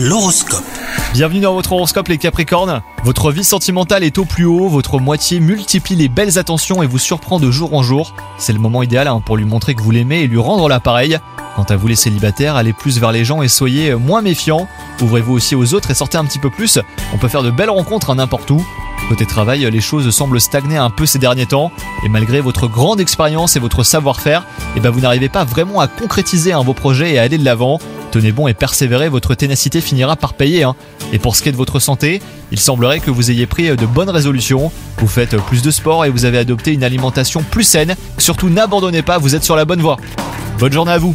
L'horoscope. Bienvenue dans votre horoscope les Capricornes. Votre vie sentimentale est au plus haut, votre moitié multiplie les belles attentions et vous surprend de jour en jour. C'est le moment idéal hein, pour lui montrer que vous l'aimez et lui rendre l'appareil. Quant à vous les célibataires, allez plus vers les gens et soyez moins méfiants. Ouvrez-vous aussi aux autres et sortez un petit peu plus. On peut faire de belles rencontres n'importe où. Côté travail, les choses semblent stagner un peu ces derniers temps, et malgré votre grande expérience et votre savoir-faire, eh ben vous n'arrivez pas vraiment à concrétiser hein, vos projets et à aller de l'avant. Tenez bon et persévérez, votre ténacité finira par payer. hein. Et pour ce qui est de votre santé, il semblerait que vous ayez pris de bonnes résolutions. Vous faites plus de sport et vous avez adopté une alimentation plus saine. Surtout n'abandonnez pas, vous êtes sur la bonne voie. Bonne journée à vous